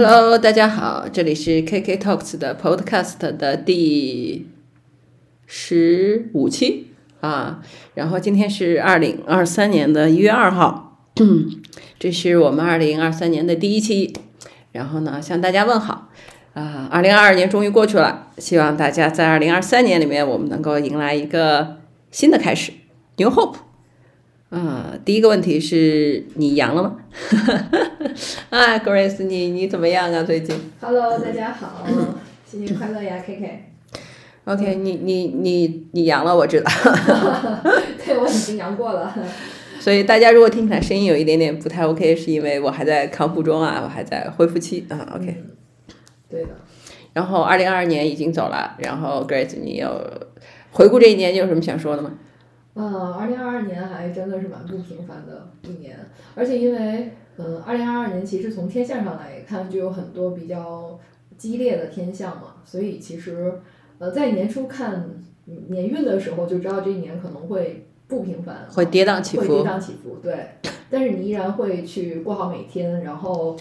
Hello，大家好，这里是 KK Talks 的 Podcast 的第十五期啊。然后今天是二零二三年的一月二号，这是我们二零二三年的第一期。然后呢，向大家问好啊！二零二二年终于过去了，希望大家在二零二三年里面，我们能够迎来一个新的开始，New Hope。啊，第一个问题是你阳了吗？啊，Grace，你你怎么样啊？最近？Hello，大家好，新年快乐呀，KK。OK，你你你你阳了，我知道。对，我已经阳过了。所以大家如果听起来声音有一点点不太 OK，是因为我还在康复中啊，我还在恢复期啊。OK。对的。然后二零二二年已经走了，然后 Grace，你有回顾这一年，你有什么想说的吗？嗯，二零二二年还真的是蛮不平凡的一年，而且因为，嗯，二零二二年其实从天象上来看就有很多比较激烈的天象嘛，所以其实，呃，在年初看年运的时候就知道这一年可能会不平凡，会跌宕起伏，会跌宕起伏，对，但是你依然会去过好每天，然后，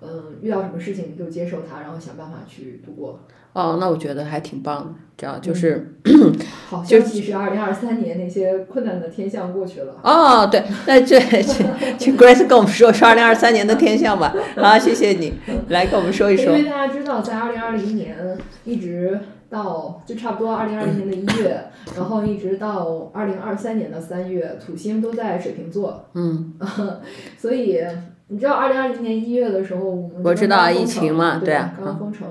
嗯，遇到什么事情你就接受它，然后想办法去度过。哦，那我觉得还挺棒的，这样就是，好消息是二零二三年那些困难的天象过去了。哦，对，那这请请 Grace 跟我们说说二零二三年的天象吧。好，谢谢你，来跟我们说一说。因为大家知道，在二零二零年一直到就差不多二零二零年的一月，然后一直到二零二三年的三月，土星都在水瓶座。嗯，所以你知道二零二零年一月的时候，我们我知道疫情嘛，对啊，刚刚封城。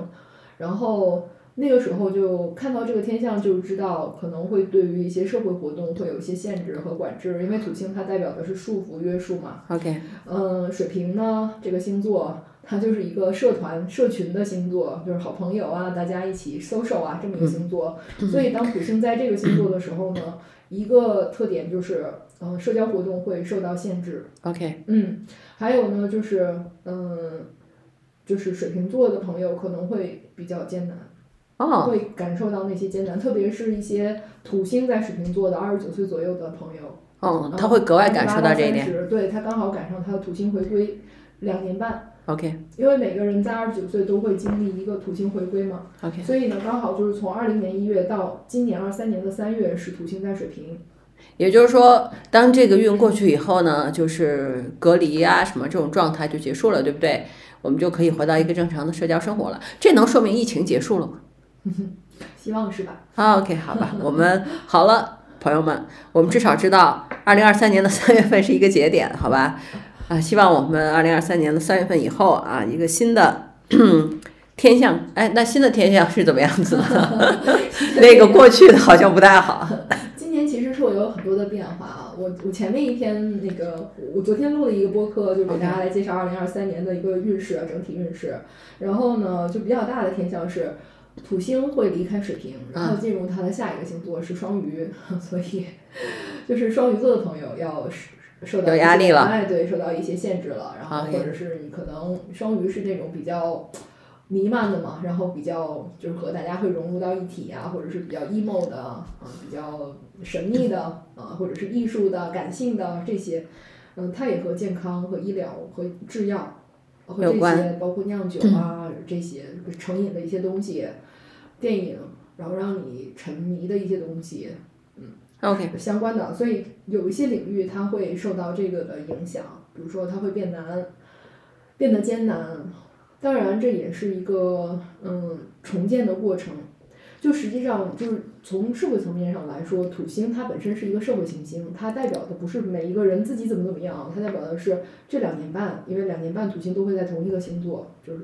然后那个时候就看到这个天象，就知道可能会对于一些社会活动会有一些限制和管制，因为土星它代表的是束缚、约束嘛。OK。嗯，水瓶呢这个星座，它就是一个社团、社群的星座，就是好朋友啊，大家一起 social 啊这么一个星座。所以当土星在这个星座的时候呢，一个特点就是，嗯，社交活动会受到限制。OK。嗯，还有呢就是，嗯。就是水瓶座的朋友可能会比较艰难，哦，会感受到那些艰难，特别是一些土星在水瓶座的二十九岁左右的朋友，哦，他会格外感受到这一点，对他刚好赶上他的土星回归两年半，OK，因为每个人在二十九岁都会经历一个土星回归嘛，OK，所以呢，刚好就是从二零年一月到今年二三年的三月是土星在水瓶，也就是说，当这个运过去以后呢，就是隔离啊什么这种状态就结束了，对不对？我们就可以回到一个正常的社交生活了，这能说明疫情结束了吗？希望是吧？OK，好吧，我们好了，朋友们，我们至少知道二零二三年的三月份是一个节点，好吧？啊，希望我们二零二三年的三月份以后啊，一个新的 天象，哎，那新的天象是怎么样子的？那个过去的好像不太好。今年其实是我有很多的变化啊，我我前面一篇那个，我昨天录了一个播客，就给大家来介绍二零二三年的一个运势啊，整体运势。然后呢，就比较大的天象是土星会离开水瓶，然后进入它的下一个星座是双鱼，所以就是双鱼座的朋友要受到压力了，哎，对，受到一些限制了。然后或者是你可能双鱼是那种比较。弥漫的嘛，然后比较就是和大家会融入到一体啊，或者是比较 emo 的啊，比较神秘的啊，或者是艺术的、感性的这些，嗯，它也和健康和医疗和制药和这些包括酿酒啊这些成瘾的一些东西，电影，然后让你沉迷的一些东西，嗯，OK 相关的，所以有一些领域它会受到这个的影响，比如说它会变难，变得艰难。当然，这也是一个嗯重建的过程。就实际上，就是从社会层面上来说，土星它本身是一个社会行星，它代表的不是每一个人自己怎么怎么样，它代表的是这两年半，因为两年半土星都会在同一个星座，就是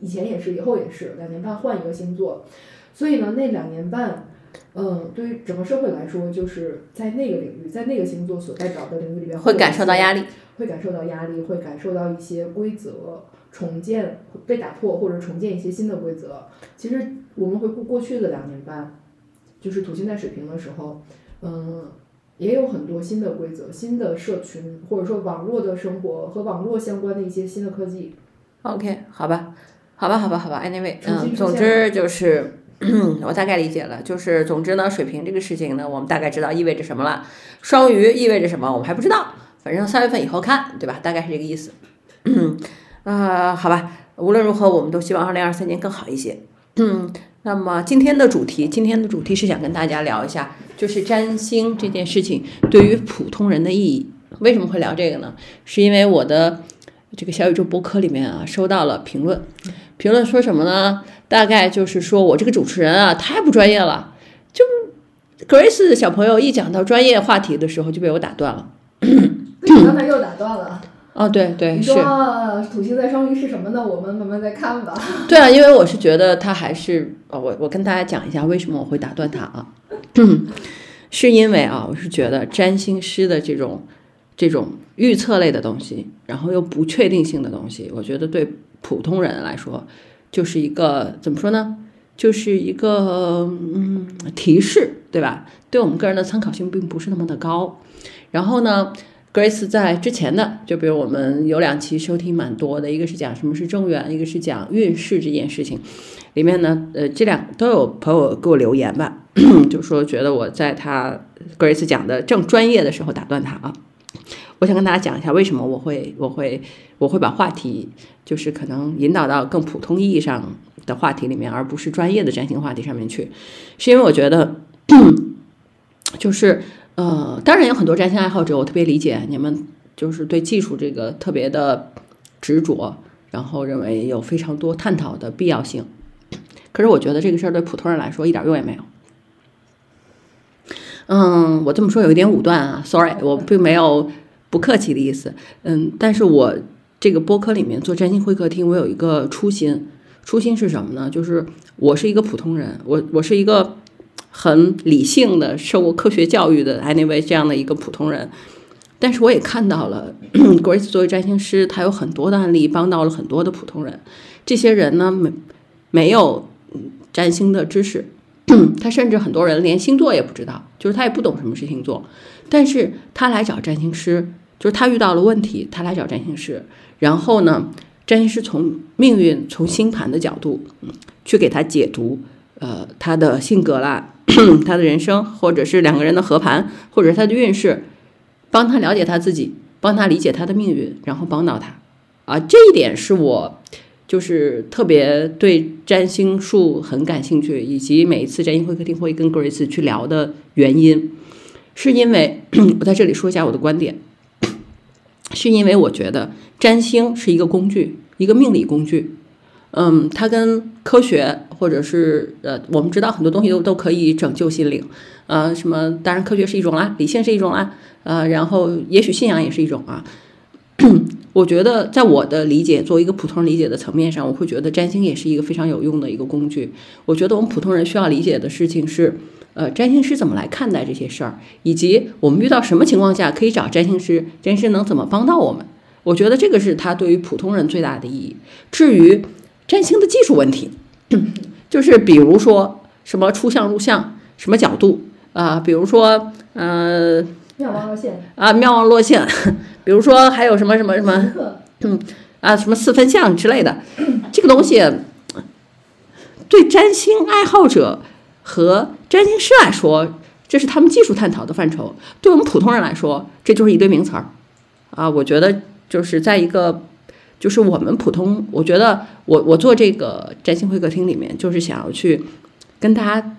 以前也是，以后也是，两年半换一个星座。所以呢，那两年半，嗯，对于整个社会来说，就是在那个领域，在那个星座所代表的领域里面，会感受到压力，会感受到压力，会感受到一些规则。重建被打破，或者重建一些新的规则。其实我们回顾过去的两年半，就是土星在水平的时候，嗯，也有很多新的规则、新的社群，或者说网络的生活和网络相关的一些新的科技。OK，好吧，好吧，好吧，好吧。Anyway，嗯，总之就是 我大概理解了。就是总之呢，水平这个事情呢，我们大概知道意味着什么了。双鱼意味着什么，我们还不知道。反正三月份以后看，对吧？大概是这个意思。啊、好吧，无论如何，我们都希望二零二三年更好一些。嗯，那么今天的主题，今天的主题是想跟大家聊一下，就是占星这件事情对于普通人的意义。为什么会聊这个呢？是因为我的这个小宇宙播客里面啊，收到了评论，评论说什么呢？大概就是说我这个主持人啊，太不专业了。就 Grace 小朋友一讲到专业话题的时候，就被我打断了。你刚才又打断了。哦，对对是。你说呃土星在双鱼是什么呢？我们慢慢再看吧。对啊，因为我是觉得他还是呃，我我跟大家讲一下为什么我会打断他啊，是因为啊，我是觉得占星师的这种这种预测类的东西，然后又不确定性的东西，我觉得对普通人来说就是一个怎么说呢？就是一个嗯提示，对吧？对我们个人的参考性并不是那么的高。然后呢？Grace 在之前的，就比如我们有两期收听蛮多的，一个是讲什么是正缘，一个是讲运势这件事情。里面呢，呃，这两都有朋友给我留言吧，就说觉得我在他 Grace 讲的正专业的时候打断他啊。我想跟大家讲一下为什么我会我会我会把话题就是可能引导到更普通意义上的话题里面，而不是专业的占星话题上面去，是因为我觉得 就是。呃，当然有很多占星爱好者，我特别理解你们，就是对技术这个特别的执着，然后认为有非常多探讨的必要性。可是我觉得这个事儿对普通人来说一点用也没有。嗯，我这么说有一点武断啊，sorry，我并没有不客气的意思。嗯，但是我这个播客里面做占星会客厅，我有一个初心，初心是什么呢？就是我是一个普通人，我我是一个。很理性的，受过科学教育的，anyway 这样的一个普通人，但是我也看到了，Grace 作为占星师，他有很多的案例帮到了很多的普通人。这些人呢，没没有占星的知识，他甚至很多人连星座也不知道，就是他也不懂什么是星座，但是他来找占星师，就是他遇到了问题，他来找占星师，然后呢，占星师从命运、从星盘的角度，去给他解读，呃，他的性格啦。他的人生，或者是两个人的合盘，或者是他的运势，帮他了解他自己，帮他理解他的命运，然后帮到他。啊，这一点是我就是特别对占星术很感兴趣，以及每一次占星会客厅会跟 Grace 去聊的原因，是因为我在这里说一下我的观点，是因为我觉得占星是一个工具，一个命理工具。嗯，它跟科学或者是呃，我们知道很多东西都都可以拯救心灵，呃，什么当然科学是一种啦，理性是一种啦，呃，然后也许信仰也是一种啊。我觉得在我的理解，作为一个普通人理解的层面上，我会觉得占星也是一个非常有用的一个工具。我觉得我们普通人需要理解的事情是，呃，占星师怎么来看待这些事儿，以及我们遇到什么情况下可以找占星师，占星师能怎么帮到我们。我觉得这个是他对于普通人最大的意义。至于，占星的技术问题，就是比如说什么出相入相，什么角度啊，比如说呃，妙望落线啊，妙望落线，比如说还有什么什么什么，嗯啊，什么四分相之类的，这个东西对占星爱好者和占星师来说，这是他们技术探讨的范畴；对我们普通人来说，这就是一堆名词儿啊。我觉得就是在一个。就是我们普通，我觉得我我做这个占星会客厅里面，就是想要去跟大家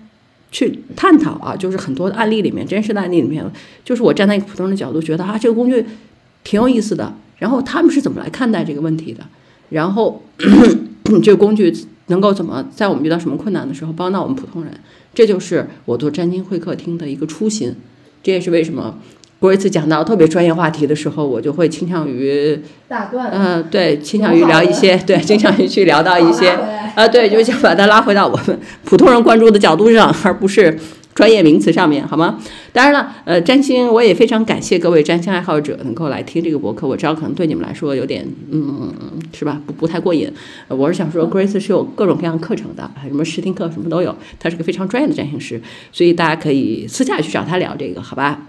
去探讨啊，就是很多的案例里面，真实的案例里面，就是我站在一个普通人的角度，觉得啊，这个工具挺有意思的。然后他们是怎么来看待这个问题的？然后 这个工具能够怎么在我们遇到什么困难的时候帮到我们普通人？这就是我做占星会客厅的一个初心。这也是为什么。过一次讲到特别专业话题的时候，我就会倾向于打断。嗯，对，倾向于聊一些，对，倾向于去聊到一些，啊，对，就想把它拉回到我们普通人关注的角度上，而不是专业名词上面，好吗？当然了，呃，占星我也非常感谢各位占星爱好者能够来听这个博客。我知道可能对你们来说有点，嗯，是吧？不不太过瘾。我是想说，Grace 是有各种各样课程的，什么试听课什么都有，他是个非常专业的占星师，所以大家可以私下去找他聊这个，好吧？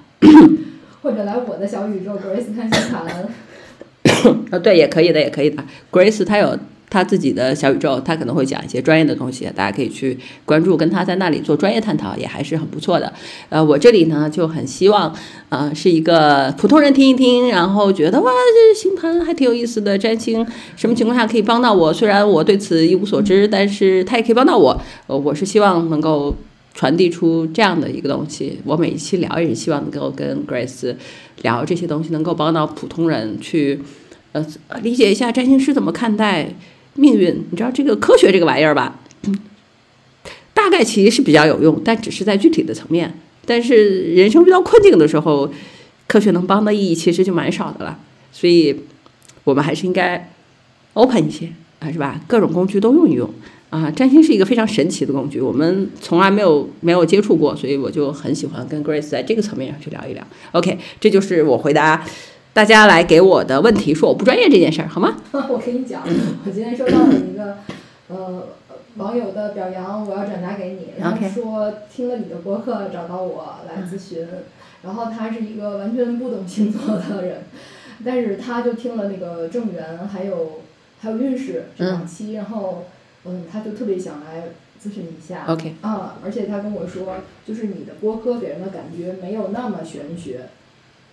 或者来我的小宇宙 Grace 看星盘，呃，对，也可以的，也可以的。Grace 他有他自己的小宇宙，他可能会讲一些专业的东西，大家可以去关注，跟他在那里做专业探讨，也还是很不错的。呃，我这里呢就很希望，呃，是一个普通人听一听，然后觉得哇，这星盘还挺有意思的，占星什么情况下可以帮到我？虽然我对此一无所知，但是他也可以帮到我。呃，我是希望能够传递出这样的一个东西。我每一期聊也是希望能够跟 Grace 聊这些东西，能够帮到普通人去，呃，理解一下占星师怎么看待。命运，你知道这个科学这个玩意儿吧？大概其实是比较有用，但只是在具体的层面。但是人生遇到困境的时候，科学能帮的意义其实就蛮少的了。所以，我们还是应该 open 一些啊，是吧？各种工具都用一用啊。占星是一个非常神奇的工具，我们从来没有没有接触过，所以我就很喜欢跟 Grace 在这个层面上去聊一聊。OK，这就是我回答。大家来给我的问题说我不专业这件事儿好吗？我跟你讲，我今天收到了一个呃网友的表扬，我要转达给你，然后说听了你的播客找到我来咨询，然后他是一个完全不懂星座的人，但是他就听了那个正缘还有还有运势这两期，然后嗯他就特别想来咨询一下，OK 啊，而且他跟我说，就是你的播客给人的感觉没有那么玄学。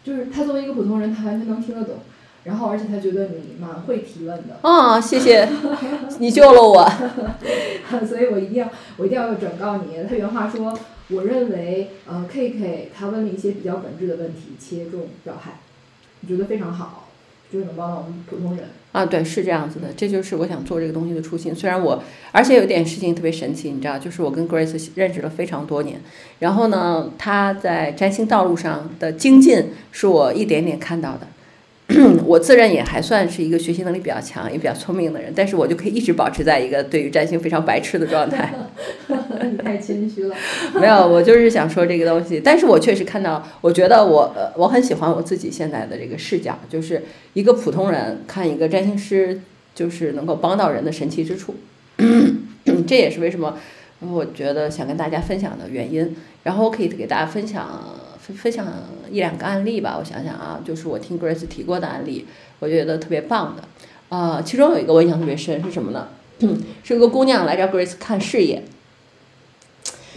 就是他作为一个普通人，他完全能听得懂，然后而且他觉得你蛮会提问的。啊，谢谢，你救了我。所以我一定要，我一定要转告你。他原话说：“我认为，呃，K K 他问了一些比较本质的问题，切中要害，我觉得非常好。”就是能帮到我们普通人啊，对，是这样子的，这就是我想做这个东西的初心。虽然我，而且有一点事情特别神奇，你知道，就是我跟 Grace 认识了非常多年，然后呢，他在占星道路上的精进是我一点点看到的。我自认也还算是一个学习能力比较强、也比较聪明的人，但是我就可以一直保持在一个对于占星非常白痴的状态。你太谦虚了。没有，我就是想说这个东西。但是我确实看到，我觉得我呃，我很喜欢我自己现在的这个视角，就是一个普通人看一个占星师，就是能够帮到人的神奇之处。这也是为什么我觉得想跟大家分享的原因。然后我可以给大家分享。分享一两个案例吧，我想想啊，就是我听 Grace 提过的案例，我觉得特别棒的，啊，其中有一个我印象特别深是什么呢？是个姑娘来找 Grace 看事业，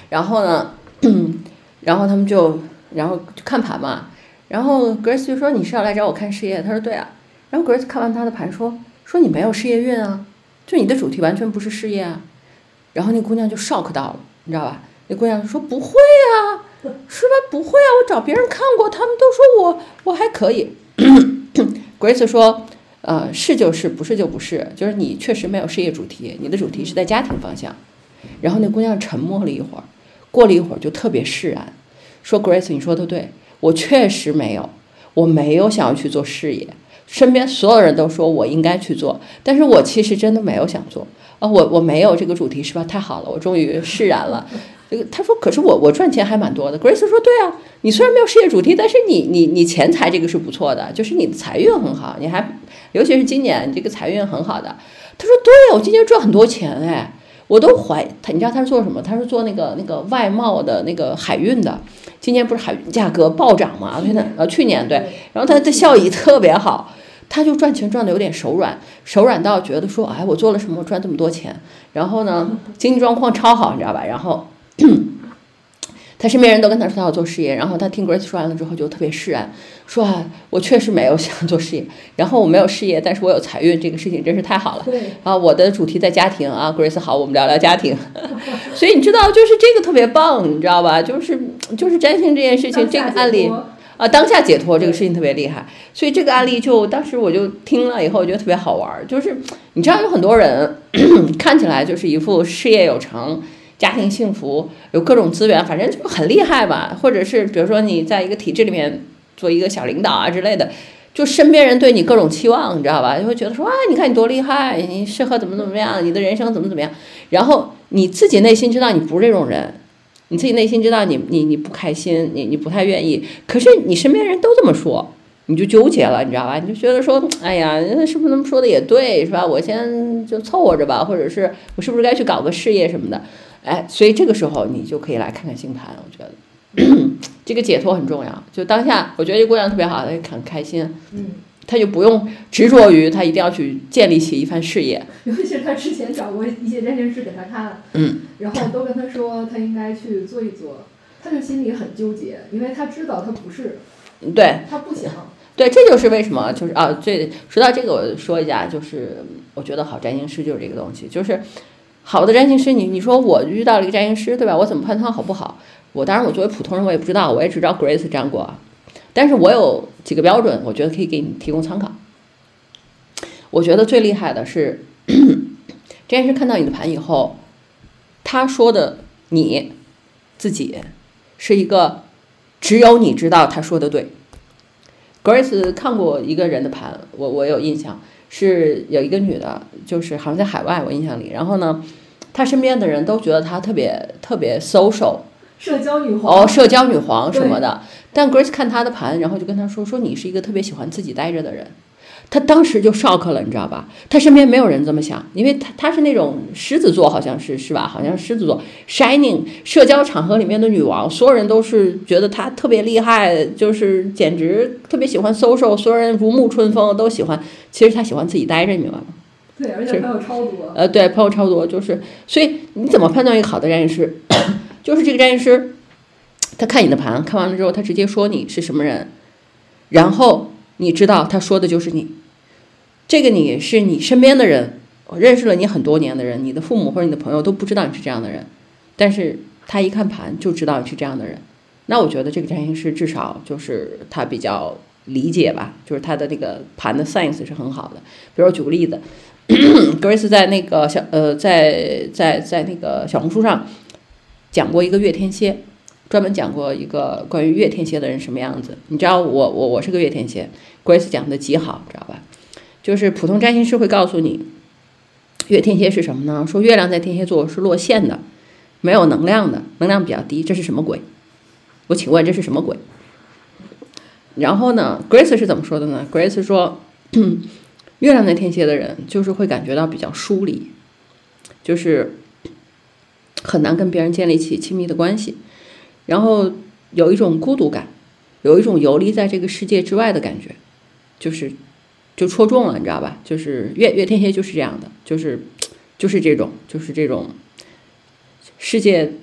然后呢，然后他们就然后就看盘嘛，然后 Grace 就说你是要来找我看事业？他说对啊，然后 Grace 看完他的盘说说你没有事业运啊，就你的主题完全不是事业啊，然后那姑娘就 shock 到了，你知道吧？那姑娘说不会啊。是吧？不会啊，我找别人看过，他们都说我我还可以。Grace 说，呃，是就是，不是就不是，就是你确实没有事业主题，你的主题是在家庭方向。然后那姑娘沉默了一会儿，过了一会儿就特别释然，说：“Grace，你说的对，我确实没有，我没有想要去做事业。身边所有人都说我应该去做，但是我其实真的没有想做啊，我我没有这个主题，是吧？太好了，我终于释然了。”他说：“可是我我赚钱还蛮多的。”Grace 说：“对啊，你虽然没有事业主题，但是你你你钱财这个是不错的，就是你的财运很好，你还尤其是今年你这个财运很好的。”他说：“对啊，我今年赚很多钱哎，我都怀他，你知道他是做什么？他是做那个那个外贸的那个海运的。今年不是海运价格暴涨嘛？现在呃去年对，然后他的效益特别好，他就赚钱赚的有点手软，手软到觉得说，哎，我做了什么赚这么多钱？然后呢，经济状况超好，你知道吧？然后。” 他身边人都跟他说他要做事业，然后他听 Grace 说完了之后就特别释然，说啊，我确实没有 想做事业，然后我没有事业，但是我有财运，这个事情真是太好了。对啊，我的主题在家庭啊，Grace 好，我们聊聊家庭。所以你知道，就是这个特别棒，你知道吧？就是就是占星这件事情，这个案例啊，当下解脱这个事情特别厉害。所以这个案例就当时我就听了以后，我觉得特别好玩，就是你知道有很多人 看起来就是一副事业有成。家庭幸福，有各种资源，反正就很厉害吧。或者是比如说你在一个体制里面做一个小领导啊之类的，就身边人对你各种期望，你知道吧？就会觉得说啊，你看你多厉害，你适合怎么怎么样，你的人生怎么怎么样。然后你自己内心知道你不是这种人，你自己内心知道你你你不开心，你你不太愿意。可是你身边人都这么说，你就纠结了，你知道吧？你就觉得说，哎呀，是不是他们说的也对，是吧？我先就凑合着吧，或者是我是不是该去搞个事业什么的？哎，所以这个时候你就可以来看看星盘，我觉得 这个解脱很重要。就当下，我觉得这姑娘特别好，她很开心。嗯，她就不用执着于她一定要去建立起一番事业。尤其是她之前找过一些占星师给她看，嗯，然后都跟她说她应该去做一做，她就心里很纠结，因为她知道她不是，对她不行。对，这就是为什么就是啊，这说到这个，我说一下，就是我觉得好占星师就是这个东西，就是好的占星师，你你说我遇到了一个占星师，对吧？我怎么判断好不好？我当然我作为普通人我也不知道，我也只知道 Grace 占过，但是我有几个标准，我觉得可以给你提供参考。我觉得最厉害的是，占星师看到你的盘以后，他说的你自己是一个只有你知道他说的对。Grace 看过一个人的盘，我我有印象，是有一个女的，就是好像在海外，我印象里。然后呢，她身边的人都觉得她特别特别 social，社交女皇哦，社交女皇什么的。但 Grace 看她的盘，然后就跟她说：“说你是一个特别喜欢自己待着的人。”她当时就 shock 了，你知道吧？他身边没有人这么想，因为他他是那种狮子座，好像是是吧？好像狮子座，shining 社交场合里面的女王，所有人都是觉得她特别厉害，就是简直特别喜欢 social，所有人如沐春风，都喜欢。其实他喜欢自己待着，你明白吗？对，而且朋友超多。呃，对，朋友超多，就是所以你怎么判断一个好的占星师？就是这个占星师，他看你的盘，看完了之后，他直接说你是什么人，然后你知道他说的就是你。这个你是你身边的人，认识了你很多年的人，你的父母或者你的朋友都不知道你是这样的人，但是他一看盘就知道你是这样的人。那我觉得这个占星师至少就是他比较理解吧，就是他的那个盘的 science 是很好的。比如举个例子，Grace 在那个小呃在在在那个小红书上讲过一个月天蝎，专门讲过一个关于月天蝎的人什么样子。你知道我我我是个月天蝎，Grace 讲的极好，知道吧？就是普通占星师会告诉你，月天蝎是什么呢？说月亮在天蝎座是落陷的，没有能量的，能量比较低，这是什么鬼？我请问这是什么鬼？然后呢，Grace 是怎么说的呢？Grace 说，月亮在天蝎的人就是会感觉到比较疏离，就是很难跟别人建立起亲密的关系，然后有一种孤独感，有一种游离在这个世界之外的感觉，就是。就戳中了，你知道吧？就是月月天蝎就是这样的，就是就是这种，就是这种世界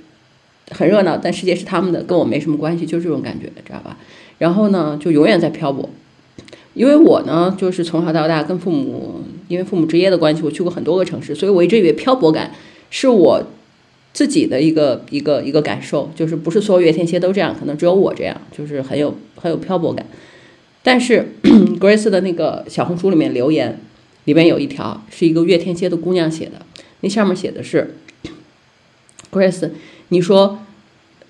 很热闹，但世界是他们的，跟我没什么关系，就是这种感觉，知道吧？然后呢，就永远在漂泊。因为我呢，就是从小到大跟父母，因为父母职业的关系，我去过很多个城市，所以我一直以为漂泊感是我自己的一个一个一个感受，就是不是所有月天蝎都这样，可能只有我这样，就是很有很有漂泊感。但是 Grace 的那个小红书里面留言，里面有一条是一个月天蝎的姑娘写的，那上面写的是 Grace，你说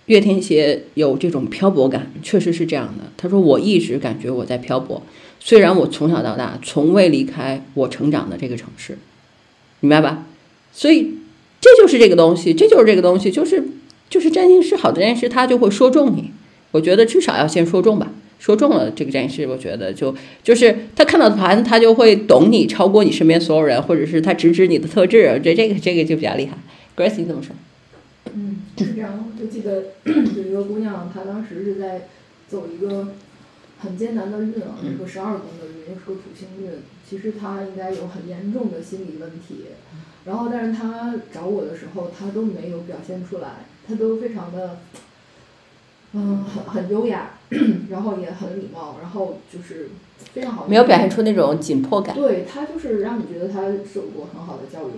月天蝎有这种漂泊感，确实是这样的。她说我一直感觉我在漂泊，虽然我从小到大从未离开我成长的这个城市，明白吧？所以这就是这个东西，这就是这个东西，就是就是占星师好的占星师他就会说中你，我觉得至少要先说中吧。说中了这个占星师，我觉得就就是他看到盘，他就会懂你，超过你身边所有人，或者是他直指你的特质，这这个这个就比较厉害。Grace，你怎么说？嗯，是这样。我记得有一个姑娘，她当时是在走一个很艰难的运啊，一个十二宫的运，又是个土星运。其实她应该有很严重的心理问题。然后，但是她找我的时候，她都没有表现出来，她都非常的。嗯，很很优雅，然后也很礼貌，然后就是非常好。没有表现出那种紧迫感。对他就是让你觉得他受过很好的教育，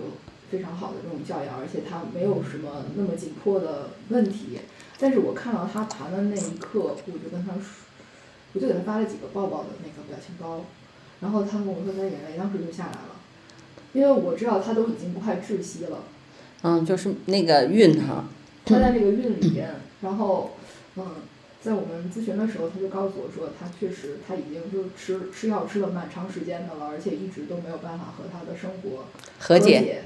非常好的这种教养，而且他没有什么那么紧迫的问题。但是我看到他盘的那一刻，我就跟他说，我就给他发了几个抱抱的那个表情包，然后他跟我说他眼泪当时就下来了，因为我知道他都已经快窒息了。嗯，就是那个晕哈。他在那个晕里边，然后。嗯，在我们咨询的时候，他就告诉我说，他确实他已经就吃吃药吃了蛮长时间的了，而且一直都没有办法和他的生活和解。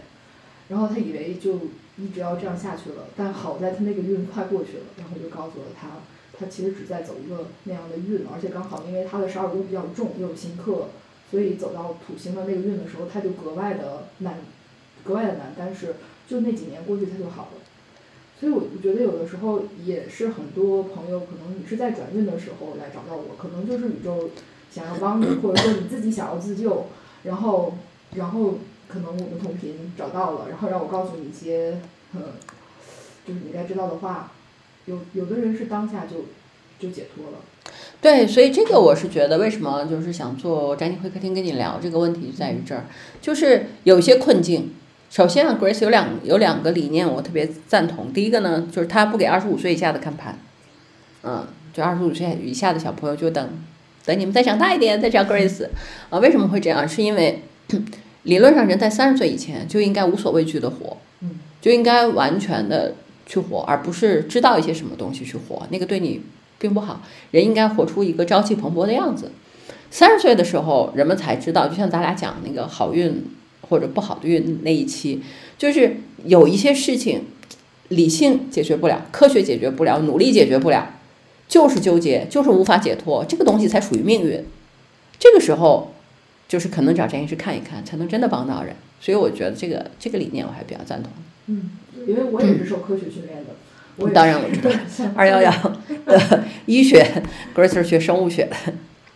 然后他以为就一直要这样下去了，但好在他那个运快过去了，然后就告诉了他，他其实只在走一个那样的运，而且刚好因为他的十二宫比较重，又有刑克，所以走到土星的那个运的时候，他就格外的难，格外的难。但是就那几年过去，他就好了。所以，我觉得有的时候也是很多朋友，可能你是在转运的时候来找到我，可能就是宇宙想要帮你，或者说你自己想要自救，然后然后可能我们同频找到了，然后让我告诉你一些嗯，就是你该知道的话。有有的人是当下就就解脱了。对，所以这个我是觉得，为什么就是想做宅女会客厅跟你聊这个问题，就在于这儿，就是有一些困境。首先啊，Grace 有两有两个理念，我特别赞同。第一个呢，就是他不给二十五岁以下的看盘，嗯，就二十五岁以下的小朋友就等等你们再长大一点再找 Grace 啊。为什么会这样？是因为 理论上人在三十岁以前就应该无所畏惧的活，嗯，就应该完全的去活，而不是知道一些什么东西去活，那个对你并不好。人应该活出一个朝气蓬勃的样子。三十岁的时候，人们才知道，就像咱俩讲那个好运或者不好的运那一期，就是有一些事情理性解决不了，科学解决不了，努力解决不了，就是纠结，就是无法解脱，这个东西才属于命运。这个时候，就是可能找占星师看一看，才能真的帮到人。所以我觉得这个这个理念我还比较赞同。嗯，因为我也是受科学训练的。我当然我知道像二幺幺的 医学，Grace 是学生物学的。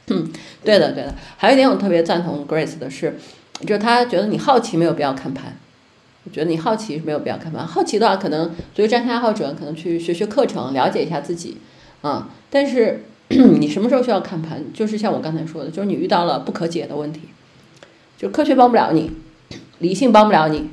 嗯，对的，对的。还有一点我特别赞同 Grace 的是，就是他觉得你好奇没有必要看盘。我觉得你好奇没有必要看盘。好奇的话，可能作为占星爱好者，可能去学学课程，了解一下自己啊。但是 你什么时候需要看盘？就是像我刚才说的，就是你遇到了不可解的问题，就科学帮不了你，理性帮不了你，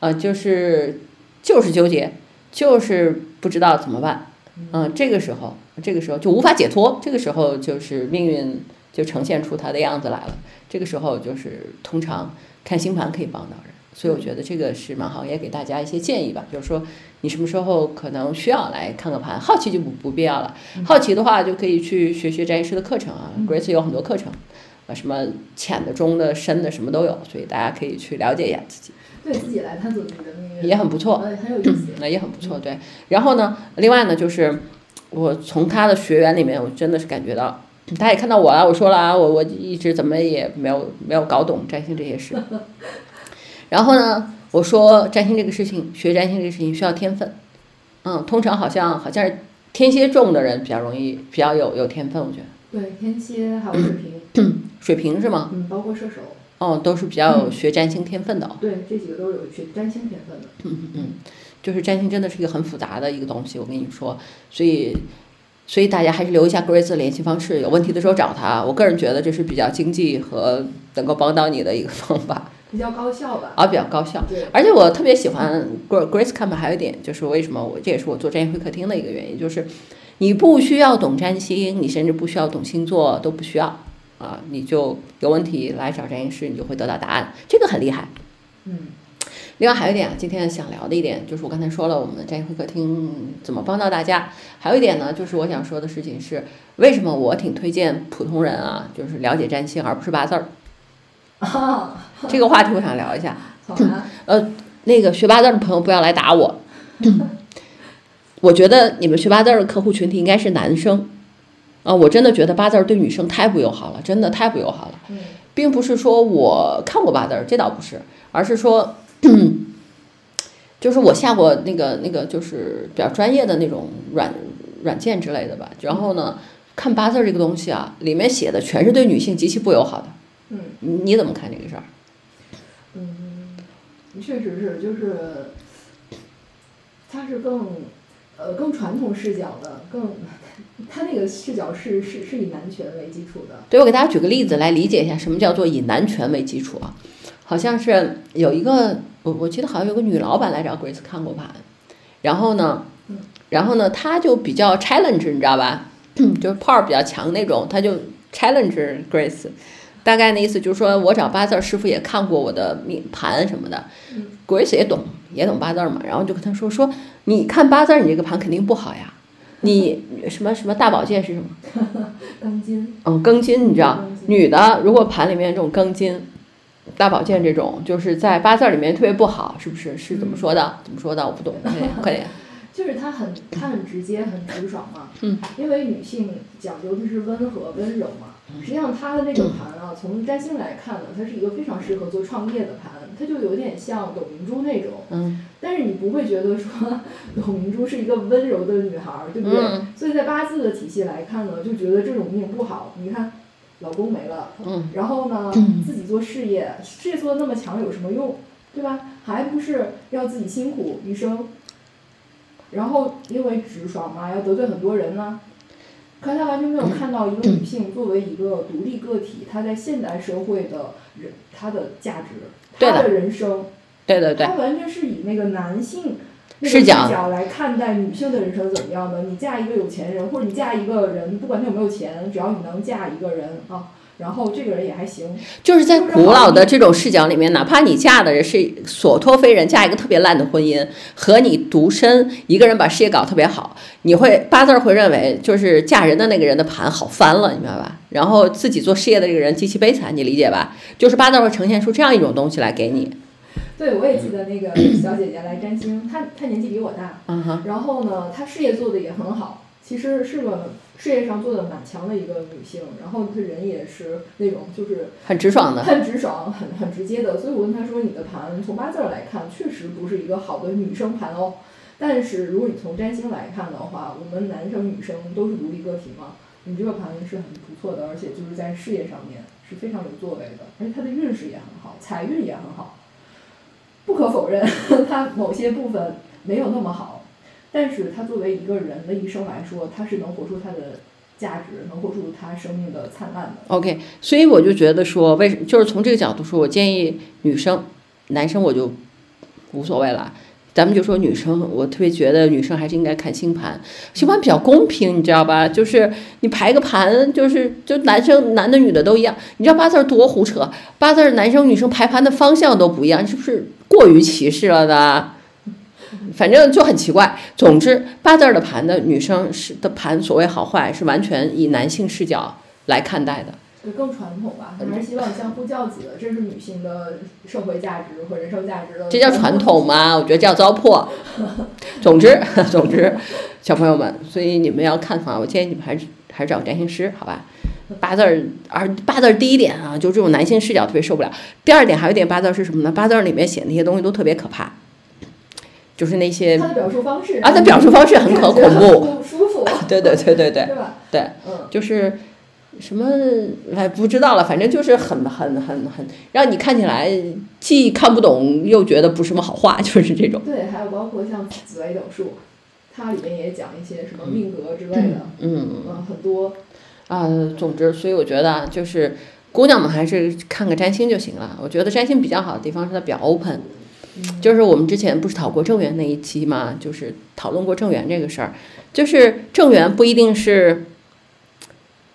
呃，就是就是纠结，就是不知道怎么办。嗯，这个时候，这个时候就无法解脱，这个时候就是命运就呈现出它的样子来了。这个时候就是通常看星盘可以帮到人，所以我觉得这个是蛮好，也给大家一些建议吧。就是说，你什么时候可能需要来看个盘，好奇就不不必要了。好奇的话，就可以去学学占星师的课程啊，Grace 有很多课程，啊，什么浅的、中的、深的，什么都有，所以大家可以去了解一下自己。对自己来探索自己的命运也很不错，呃，很有意思。那也很不错，对。然后呢，另外呢，就是我从他的学员里面，我真的是感觉到，他也看到我了，我说了啊，我我一直怎么也没有没有搞懂占星这些事。然后呢，我说占星这个事情，学占星这个事情需要天分，嗯，通常好像好像是天蝎重的人比较容易，比较有有天分，我觉得。对，天蝎还有水瓶，水瓶是吗？嗯，包括射手，哦，都是比较有学占星天分的哦。对，这几个都是有学占星天分的。嗯嗯嗯，就是占星真的是一个很复杂的一个东西，我跟你说，所以所以大家还是留一下 Grace 的联系方式，有问题的时候找他。我个人觉得这是比较经济和能够帮到你的一个方法，比较高效吧。啊，比较高效。对，而且我特别喜欢 Gra- Grace 看盘，还有一点就是为什么我这也是我做占星会客厅的一个原因，就是你不需要懂占星，你甚至不需要懂星座，都不需要啊，你就有问题来找占星师，你就会得到答案，这个很厉害。嗯，另外还有一点啊，今天想聊的一点就是我刚才说了，我们占星会客厅怎么帮到大家。还有一点呢，就是我想说的事情是，为什么我挺推荐普通人啊，就是了解占星而不是八字儿。啊，这个话题我想聊一下。好啊，那个学八字儿的朋友不要来打我。我觉得你们学八字儿的客户群体应该是男生，啊，我真的觉得八字儿对女生太不友好了，真的太不友好了。嗯并不是说我看过八字儿，这倒不是，而是说，就是我下过那个那个就是比较专业的那种软软件之类的吧。然后呢，看八字儿这个东西啊，里面写的全是对女性极其不友好的。嗯你你怎么看这个事儿？嗯，确实是，就是它是更呃更传统视角的，更它那个视角是是是以男权为基础的。对，我给大家举个例子来理解一下什么叫做以男权为基础啊。好像是有一个我我记得好像有个女老板来找 Grace 看过盘，然后呢嗯，然后呢，她就比较 challenge，你知道吧？就是炮儿比较强那种，她就 challenge Grace。大概的意思就是说，我找八字儿师傅也看过我的命盘什么的嗯，Grace 也懂，也懂八字儿嘛。然后就跟他说说，你看八字儿，你这个盘肯定不好呀。你什么什么大保健是什么？庚金，嗯，庚金你知道女的如果盘里面这种庚金、大保健这种，就是在八字里面特别不好，是不是？是怎么说的？怎么说的？我不懂，快点。就是它很它很直接，很直爽嘛。嗯。因为女性讲究的是温和温柔嘛。实际上它的那个盘啊，从占星来看呢，它是一个非常适合做创业的盘，它就有点像董明珠那种。嗯但是你不会觉得说 董明珠是一个温柔的女孩儿，对不对？嗯所以在八字的体系来看呢，就觉得这种命不好。你看，老公没了，嗯。然后呢自己做事业，事业做的那么强有什么用，对吧？还不是要自己辛苦一生，然后因为直爽嘛，要得罪很多人呢。可他完全没有看到一个女性作为一个独立个体，她在现代社会的人，她的价值，她的人生，对对对。他，完全是以那个男性那个视角角来看待女性的人生怎么样的。你嫁一个有钱人，或者你嫁一个人，不管他有没有钱，只要你能嫁一个人啊，然后这个人也还行。就是在古老的这种视角里面，哪怕你嫁的人是所托非人，嫁一个特别烂的婚姻，和你独身一个人把事业搞特别好，你会八字儿会认为就是嫁人的那个人的盘好翻了，你明白吧？然后自己做事业的这个人极其悲惨，你理解吧？就是八字儿会呈现出这样一种东西来给你。对，我也记得那个 小姐姐来占星，她她年纪比我大，嗯，然后呢，她事业做的也很好，其实是个事业上做的蛮强的一个女性，然后她人也是那种就是很直爽的。很直爽、很很直接的，所以我问她说：“你的盘从八字儿来看，确实不是一个好的女生盘哦。但是如果你从占星来看的话，我们男生女生都是独立个体嘛，你这个盘是很不错的，而且就是在事业上面是非常有作为的，而且她的运势也很好，财运也很好。不可否认，他某些部分没有那么好，但是他作为一个人的一生来说，他是能活出他的价值，能活出他生命的灿烂的。OK，所以我就觉得说，为什就是从这个角度说，我建议女生，男生我就无所谓了。咱们就说女生，我特别觉得女生还是应该看星盘，星盘比较公平，你知道吧？就是你排个盘，就是就男生男的女的都一样。你知道八字多胡扯，八字男生女生排盘的方向都不一样，是不是过于歧视了呢？反正就很奇怪。总之，八字的盘的女生是的盘，所谓好坏是完全以男性视角来看待的。就更传统吧，还是希望相夫教子，这是女性的社会价值和人生价值的。这叫传统？吗？我觉得叫糟粕。总之，总之，小朋友们，所以你们要看房，我建议你们还是还是找占星师，好吧？八字儿，而八字儿第一点啊，就这种男性视角特别受不了。第二点还有一点八字儿是什么呢？八字儿里面写那些东西都特别可怕，就是那些他的表述方式啊，他表述方式很可 恐怖。不舒服，对对对对对？对，嗯，就是什么哎不知道了，反正就是很很很很让你看起来既看不懂又觉得不是什么好话，就是这种。对，还有包括像紫微斗数，它里面也讲一些什么命格之类的，嗯嗯，很多。啊，总之，所以我觉得啊就是姑娘们还是看个占星就行了。我觉得占星比较好的地方是它比较 open，嗯就是我们之前不是讨过正缘那一期嘛，就是讨论过正缘这个事儿，就是正缘不一定是。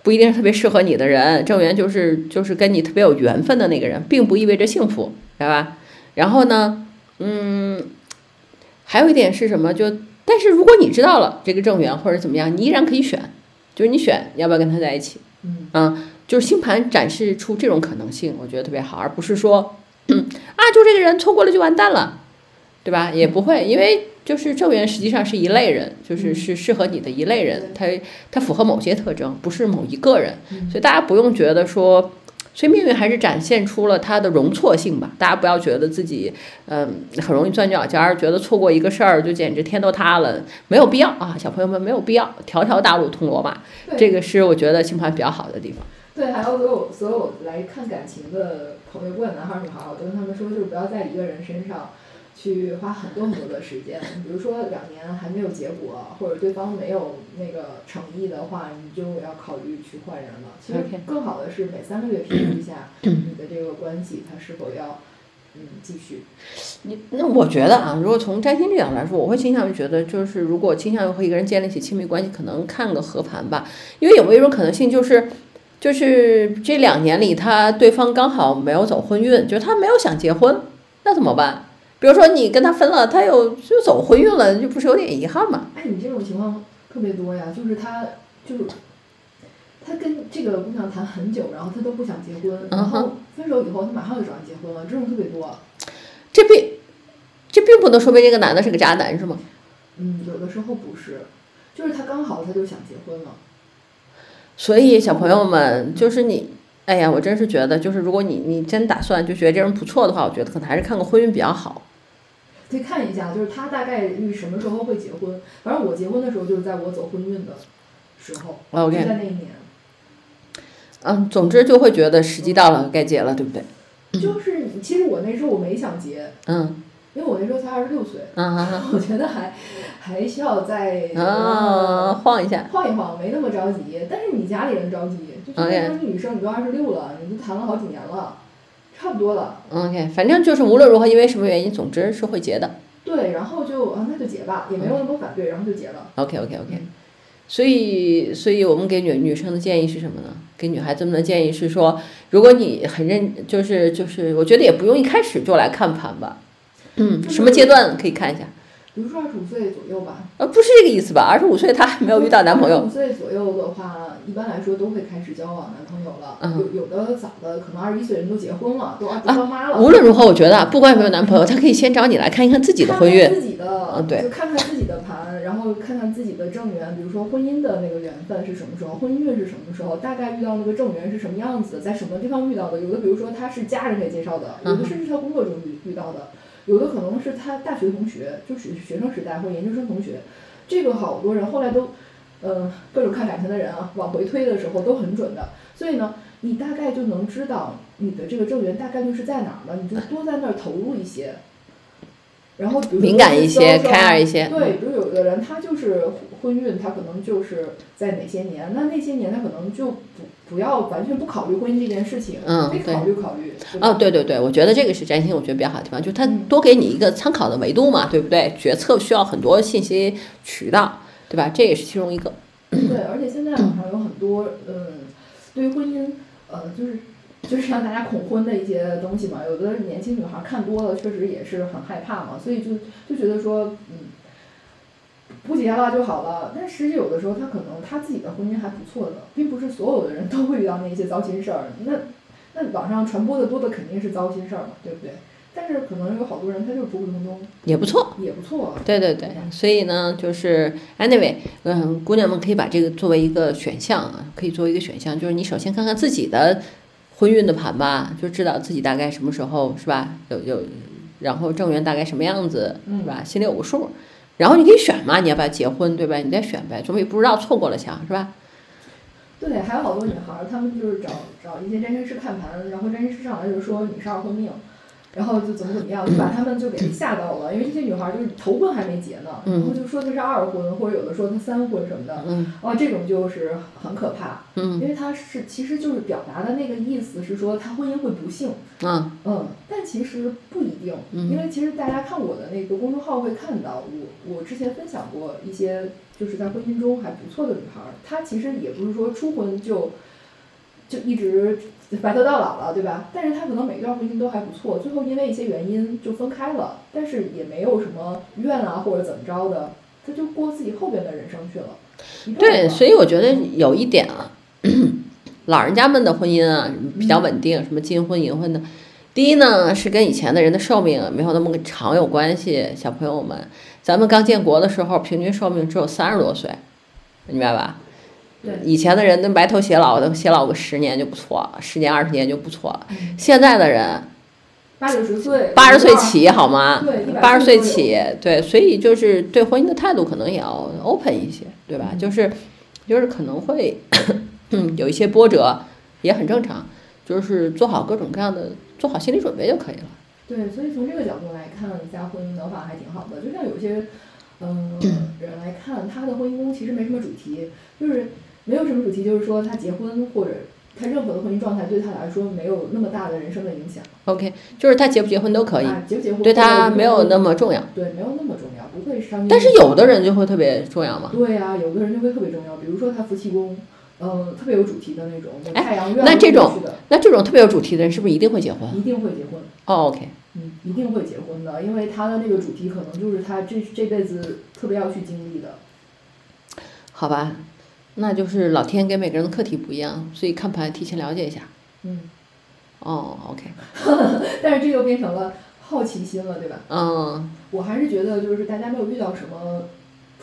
不一定是特别适合你的人，正缘就是就是跟你特别有缘分的那个人，并不意味着幸福，知道吧？然后呢，嗯，还有一点是什么？就但是如果你知道了这个正缘或者怎么样，你依然可以选，就是你选要不要跟他在一起。嗯啊，就是星盘展示出这种可能性，我觉得特别好，而不是说，嗯 啊，就这个人错过了就完蛋了，对吧？也不会，因为就是正缘实际上是一类人，就是是适合你的一类人，他他符合某些特征，不是某一个人，嗯所以大家不用觉得说。所以命运还是展现出了它的容错性吧，大家不要觉得自己，嗯，很容易钻牛角尖儿，觉得错过一个事儿就简直天都塌了，没有必要啊，小朋友们没有必要，条条大路通罗马，这个是我觉得星盘比较好的地方。对，还有所有所有来看感情的朋友，不管男孩儿女孩儿，我都跟他们说，就是不要在一个人身上去花很多很多的时间。比如说两年还没有结果，或者对方没有那个诚意的话，你就要考虑去换人了。其实更好的是每三个月评估一下你的这个关系，它是否要嗯继续。你那我觉得啊，如果从占星这角度来说，我会倾向于觉得，就是如果倾向于和一个人建立起亲密关系，可能看个合盘吧，因为有没有一种可能性就是。就是这两年里，他对方刚好没有走婚运，就是他没有想结婚，那怎么办？比如说你跟他分了，他又就走婚运了，就不是有点遗憾吗？哎，你这种情况特别多呀，就是他就是他跟这个姑娘谈很久，然后他都不想结婚，然嗯后分手以后他马上就找人结婚了，这种特别多。这并这并不能说明这个男的是个渣男，是吗？嗯，有的时候不是，就是他刚好他就想结婚了。所以小朋友们，就是你，哎呀，我真是觉得，就是如果你你真打算就觉得这人不错的话，我觉得可能还是看个婚运比较好。可以看一下，就是他大概率什么时候会结婚。反正我结婚的时候就是在我走婚运的时候就在那一年。嗯，总之就会觉得时机到了，该结了，对不对？就是其实我那时候我没想结，嗯因为我那时候才二十六岁，嗯嗯我觉得还还需要再嗯，啊，晃一下，晃一晃，没那么着急。但是你家里人着急，就觉得说女生你都二十六了，你都谈了好几年了，差不多了。OK，反正就是无论如何，因为什么原因，总之是会结的。对，然后就啊那就结吧，也没有那么多反对，然后就结了。OK OK OK，所以所以我们给女女生的建议是什么呢？给女孩子们的建议是说，如果你很认，就是就是，我觉得也不用一开始就来看盘吧。嗯，什么阶段可以看一下？比如说二十五岁左右吧。呃，不是这个意思吧？二十五岁她还没有遇到男朋友二十五。岁左右的话，一般来说都会开始交往男朋友了。嗯有有的早的，可能二十一岁人都结婚了，都二都当妈了。无论如何，我觉得啊不管有没有男朋友，她可以先找你来看一看自己的婚运。自己的，嗯对就看看自己的盘，然后看看自己的正缘，比如说婚姻的那个缘分是什么时候，婚姻运是什么时候，大概遇到那个正缘是什么样子的，在什么地方遇到的。有的比如说他是家人给介绍的，有的甚至他工作中遇遇到的，有的可能是他大学同学，就是学生时代或研究生同学。这个好多人后来都，呃，各种看感情的人啊，往回推的时候都很准的。所以呢，你大概就能知道你的这个正缘大概率是在哪儿了，你就多在那儿投入一些。然后比如敏感一些销售啊，care 一些对，比如有的人他就是婚运，他可能就是在哪些年，那那些年他可能就不不要完全不考虑婚姻这件事情，得考虑考虑。啊哦，对对对，我觉得这个是占星，我觉得比较好的地方，就是它嗯多给你一个参考的维度嘛，对不对？决策需要很多信息渠道，对吧？这也是其中一个。对，而且现在网上有很多，嗯，对于婚姻，呃，就是就是让大家恐婚的一些东西嘛。有的年轻女孩看多了，确实也是很害怕嘛，所以就就觉得说，嗯，不结了就好了。但实际有的时候，他可能他自己的婚姻还不错的，并不是所有的人都会遇到那些糟心事儿。那那网上传播的多的肯定是糟心事儿嘛，对不对？但是可能有好多人他就是普普通通，也不错。也不错。对对对，所以呢，就是 anyway，嗯，姑娘们可以把这个作为一个选项啊，可以作为一个选项，就是你首先看看自己的婚运的盘吧，就知道自己大概什么时候是吧？有有，然后正缘大概什么样子嗯是吧？心里有个数。然后你可以选嘛，你要不要结婚，对吧？你再选呗，总比不知道错过了强，是吧？对，还有好多女孩，她们就是找找一些占星师看盘，然后占星师上来就说你是二婚命，然后就怎么怎么样，就把他们就给吓到了，因为这些女孩儿就是头婚还没结呢，然后就说她是二婚，或者有的说她三婚什么的，嗯。哦，这种就是很可怕，嗯。因为她是其实就是表达的那个意思是说她婚姻会不幸，啊嗯，但其实不一定，嗯因为其实大家看我的那个公众号会看到，我我之前分享过一些就是在婚姻中还不错的女孩儿，她其实也不是说初婚就就一直白头到老了，对吧？但是他可能每一段婚姻都还不错，最后因为一些原因就分开了，但是也没有什么怨啊或者怎么着的，他就过自己后边的人生去了。对，所以我觉得有一点啊，老人家们的婚姻啊比较稳定，什么金婚银婚的。第一呢，是跟以前的人的寿命没有那么长有关系。小朋友们，咱们刚建国的时候，平均寿命只有三十多岁，明白吧？对以前的人那白头偕老的，偕老个十年就不错了，十年二十年就不错了。嗯现在的人八九十岁，八十岁起好吗？对八十岁起，对，所以就是对婚姻的态度可能也要 open 一些，对吧？嗯就是就是可能会嗯 有一些波折，也很正常，就是做好各种各样的做好心理准备就可以了。对，所以从这个角度来看，一下婚姻的话还挺好的。就像有些嗯人来看，他的婚姻宫其实没什么主题，就是没有什么主题，就是说他结婚或者他任何的婚姻状态对他来说没有那么大的人生的影响。OK，就是他结不结婚都可以，啊、结不结婚对他没有那么重要。对没有那么重要，不会伤。但是有的人就会特别重要嘛。对呀、有的人就会特别重要，比如说他夫妻宫，嗯、特别有主题的那种，那这种那这种特别有主题的人是不是一定会结婚？一定会结婚。哦，OK，嗯，一定会结婚的，因为他的那个主题可能就是他这这辈子特别要去经历的。好吧，那就是老天给每个人的课题不一样，所以看盘提前了解一下。嗯，哦，OK，但是这又变成了好奇心了，对吧？嗯，我还是觉得，就是大家没有遇到什么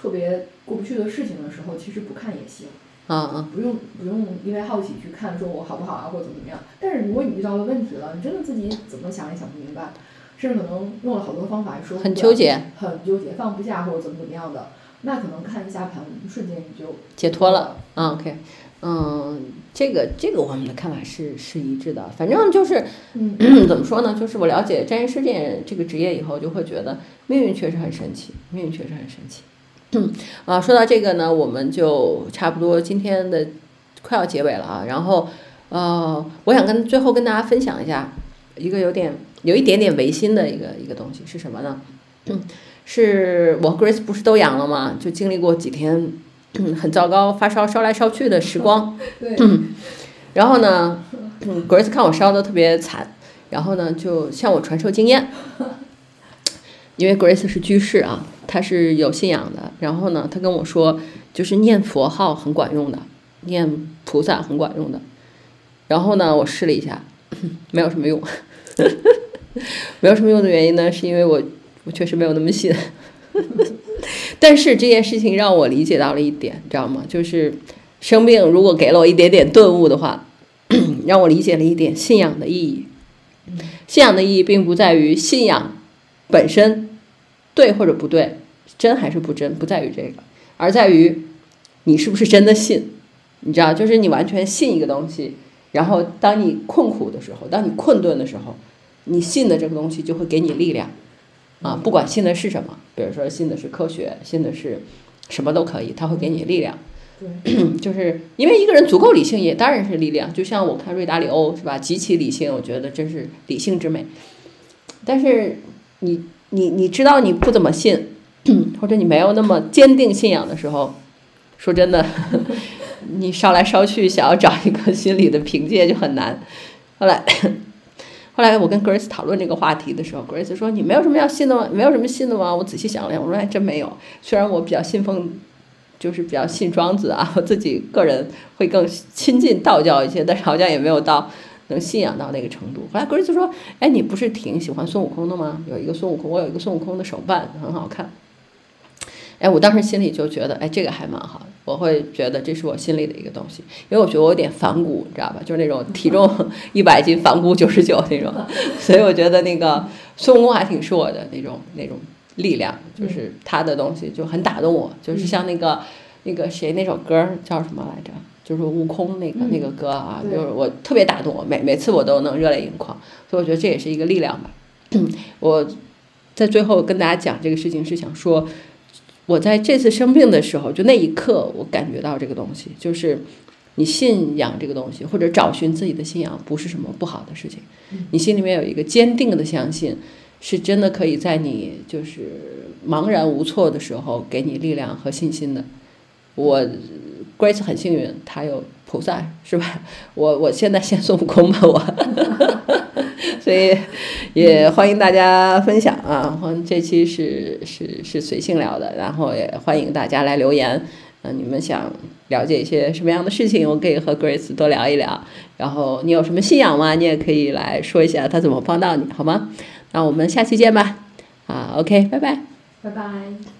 特别过不去的事情的时候，其实不看也行，嗯嗯，不用不用因为好奇去看说我好不好啊，或者怎么怎么样。但是如果你遇到了问题了，你真的自己怎么想也想不明白，甚至可能用了好多方法也说很纠结，很纠结，放不下或者怎么怎么样的，那可能看一下盘，瞬间你就解脱了。啊，OK，嗯，这个这个我们的看法是是一致的。反正就是，嗯 怎么说呢？就是我了解占星师这这个职业以后，就会觉得命运确实很神奇，命运确实很神奇。啊，说到这个呢，我们就差不多今天的快要结尾了啊。然后，呃，我想跟最后跟大家分享一下一个有点有一点点违心的一个一个东西是什么呢？是我和 Grace 不是都阳了吗？就经历过几天很糟糕，发烧烧来烧去的时光。对，然后呢，嗯，Grace 看我烧的特别惨，然后呢就向我传授经验，因为 Grace 是居士啊，他是有信仰的。然后呢，他跟我说，就是念佛号很管用的，念菩萨很管用的。然后呢，我试了一下，没有什么用，没有什么用的原因呢，是因为我我确实没有那么信。但是这件事情让我理解到了一点，你知道吗？就是生病如果给了我一点点顿悟的话，让我理解了一点信仰的意义。信仰的意义并不在于信仰本身对或者不对，真还是不真，不在于这个，而在于你是不是真的信。你知道，就是你完全信一个东西，然后当你困苦的时候，当你困顿的时候，你信的这个东西就会给你力量。啊，不管信的是什么，比如说信的是科学，信的是什么都可以，他会给你力量。对，就是因为一个人足够理性，也当然是力量。就像我看瑞达里欧是吧，极其理性，我觉得真是理性之美。但是你你你知道你不怎么信，或者你没有那么坚定信仰的时候，说真的，你烧来烧去，想要找一个心理的凭借就很难。后来。后来我跟 Grace 讨论这个话题的时候，Grace 说：“你没有什么要信的吗？没有什么信的吗？”我仔细想了想，我说：“还真没有。虽然我比较信奉，就是比较信庄子啊，我自己个人会更亲近道教一些，但是好像也没有到能信仰到那个程度。”后来 Grace 说：“哎，你不是挺喜欢孙悟空的吗？有一个孙悟空，我有一个孙悟空的手办，很好看。”哎，我当时心里就觉得，哎，这个还蛮好的。我会觉得这是我心里的一个东西，因为我觉得我有点反骨，你知道吧？就是那种 体重一百斤反骨九十九那种，所以我觉得那个孙悟空还挺是我的那种那种力量，就是他的东西就很打动我，就是像那个那个谁那首歌叫什么来着？就是悟空那个那个歌啊，就是我特别打动我，每每次我都能热泪盈眶，所以我觉得这也是一个力量吧。我在最后跟大家讲这个事情是想说。我在这次生病的时候，就那一刻，我感觉到这个东西，就是你信仰这个东西，或者找寻自己的信仰，不是什么不好的事情。你心里面有一个坚定的相信，是真的可以在你就是茫然无措的时候，给你力量和信心的。我 Grace 很幸运，他有菩萨，是吧？我我现在先孙悟空吧，我。所以也欢迎大家分享啊！这期是是是随性聊的，然后也欢迎大家来留言。嗯、你们想了解一些什么样的事情，我可以和 Grace 多聊一聊。然后你有什么信仰吗？你也可以来说一下，他怎么帮到你，好吗？那我们下期见吧。啊，OK，拜拜。拜拜。